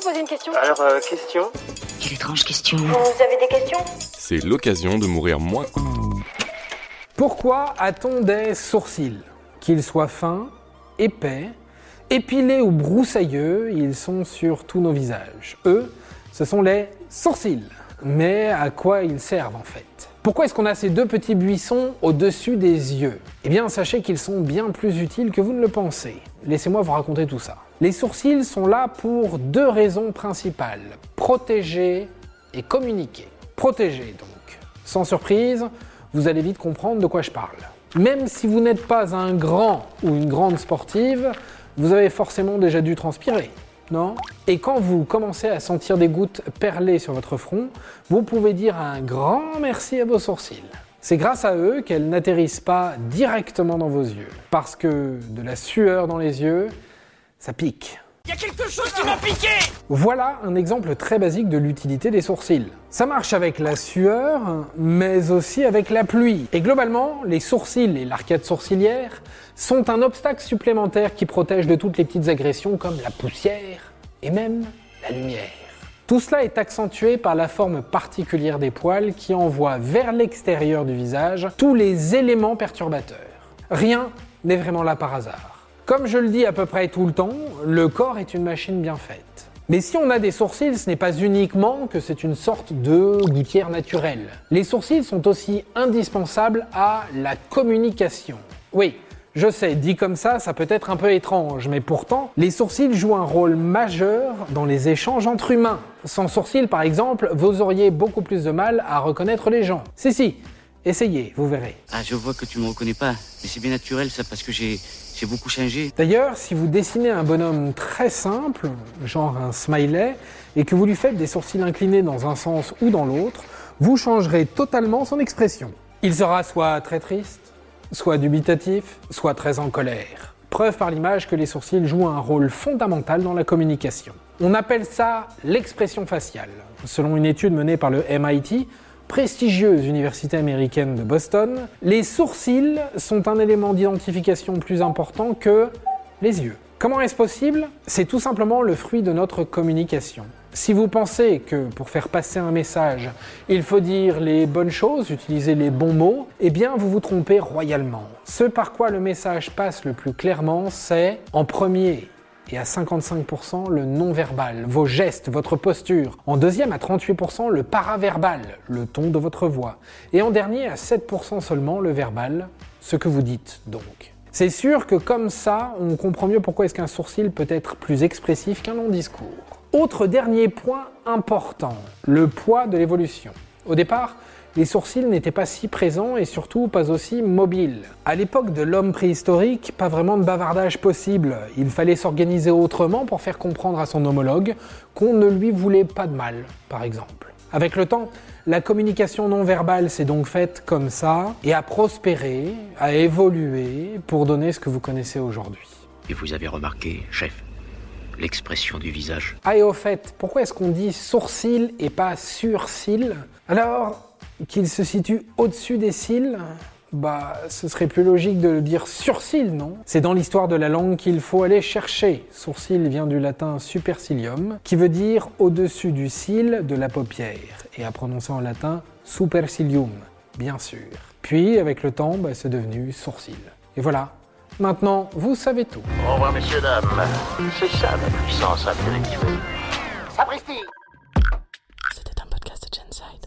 vous poser une question Alors, euh, question Quelle étrange question. Vous avez des questions? C'est l'occasion de mourir moins. Pourquoi a-t-on des sourcils? Qu'ils soient fins, épais, épilés ou broussailleux, ils sont sur tous nos visages. Eux, ce sont les sourcils. Mais à quoi ils servent en fait? Pourquoi est-ce qu'on a ces deux petits buissons au-dessus des yeux? Eh bien, sachez qu'ils sont bien plus utiles que vous ne le pensez. Laissez-moi vous raconter tout ça. Les sourcils sont là pour deux raisons principales. Protéger et communiquer. Protéger donc. Sans surprise, vous allez vite comprendre de quoi je parle. Même si vous n'êtes pas un grand ou une grande sportive, vous avez forcément déjà dû transpirer, non? Et quand vous commencez à sentir des gouttes perler sur votre front, vous pouvez dire un grand merci à vos sourcils. C'est grâce à eux qu'elles n'atterrissent pas directement dans vos yeux. Parce que de la sueur dans les yeux, ça pique. Il y a quelque chose qui m'a piqué Voilà un exemple très basique de l'utilité des sourcils. Ça marche avec la sueur, mais aussi avec la pluie. Et globalement, les sourcils et l'arcade sourcilière sont un obstacle supplémentaire qui protège de toutes les petites agressions comme la poussière et même la lumière. Tout cela est accentué par la forme particulière des poils qui envoient vers l'extérieur du visage tous les éléments perturbateurs. Rien n'est vraiment là par hasard. Comme je le dis à peu près tout le temps, le corps est une machine bien faite. Mais si on a des sourcils, ce n'est pas uniquement que c'est une sorte de gouttière naturelle. Les sourcils sont aussi indispensables à la communication. Oui, je sais, dit comme ça, ça peut être un peu étrange, mais pourtant, les sourcils jouent un rôle majeur dans les échanges entre humains. Sans sourcils, par exemple, vous auriez beaucoup plus de mal à reconnaître les gens. Si, si, essayez, vous verrez. Ah, je vois que tu me reconnais pas. Mais c'est bien naturel ça parce que j'ai j'ai beaucoup changé. D'ailleurs, si vous dessinez un bonhomme très simple, genre un smiley, et que vous lui faites des sourcils inclinés dans un sens ou dans l'autre, vous changerez totalement son expression. Il sera soit très triste, soit dubitatif, soit très en colère. Preuve par l'image que les sourcils jouent un rôle fondamental dans la communication. On appelle ça l'expression faciale. Selon une étude menée par le MIT, prestigieuse université américaine de Boston, les sourcils sont un élément d'identification plus important que les yeux. Comment est-ce possible? C'est tout simplement le fruit de notre communication. Si vous pensez que pour faire passer un message, il faut dire les bonnes choses, utiliser les bons mots, eh bien vous vous trompez royalement. Ce par quoi le message passe le plus clairement, c'est en premier et à 55% le non-verbal, vos gestes, votre posture. En deuxième à 38% le paraverbal, le ton de votre voix. Et en dernier à 7% seulement le verbal, ce que vous dites donc. C'est sûr que comme ça, on comprend mieux pourquoi est-ce qu'un sourcil peut être plus expressif qu'un long discours. Autre dernier point important, le poids de l'évolution. Au départ, les sourcils n'étaient pas si présents et surtout pas aussi mobiles. À l'époque de l'homme préhistorique, pas vraiment de bavardage possible. Il fallait s'organiser autrement pour faire comprendre à son homologue qu'on ne lui voulait pas de mal, par exemple. Avec le temps, la communication non verbale s'est donc faite comme ça et a prospéré, a évolué pour donner ce que vous connaissez aujourd'hui. Et vous avez remarqué, chef, l'expression du visage? Ah et au fait, pourquoi est-ce qu'on dit sourcil et pas surcil? Alors, qu'il se situe au-dessus des cils, bah, ce serait plus logique de le dire surcil, non? C'est dans l'histoire de la langue qu'il faut aller chercher. Sourcil vient du latin supercilium, qui veut dire au-dessus du cil de la paupière, et à prononcer en latin supercilium, bien sûr. Puis, avec le temps, bah, c'est devenu sourcil. Et voilà. Maintenant, vous savez tout. Au revoir, messieurs, dames. C'est ça la puissance intellectuelle. Sapristi C'était un podcast de Genside.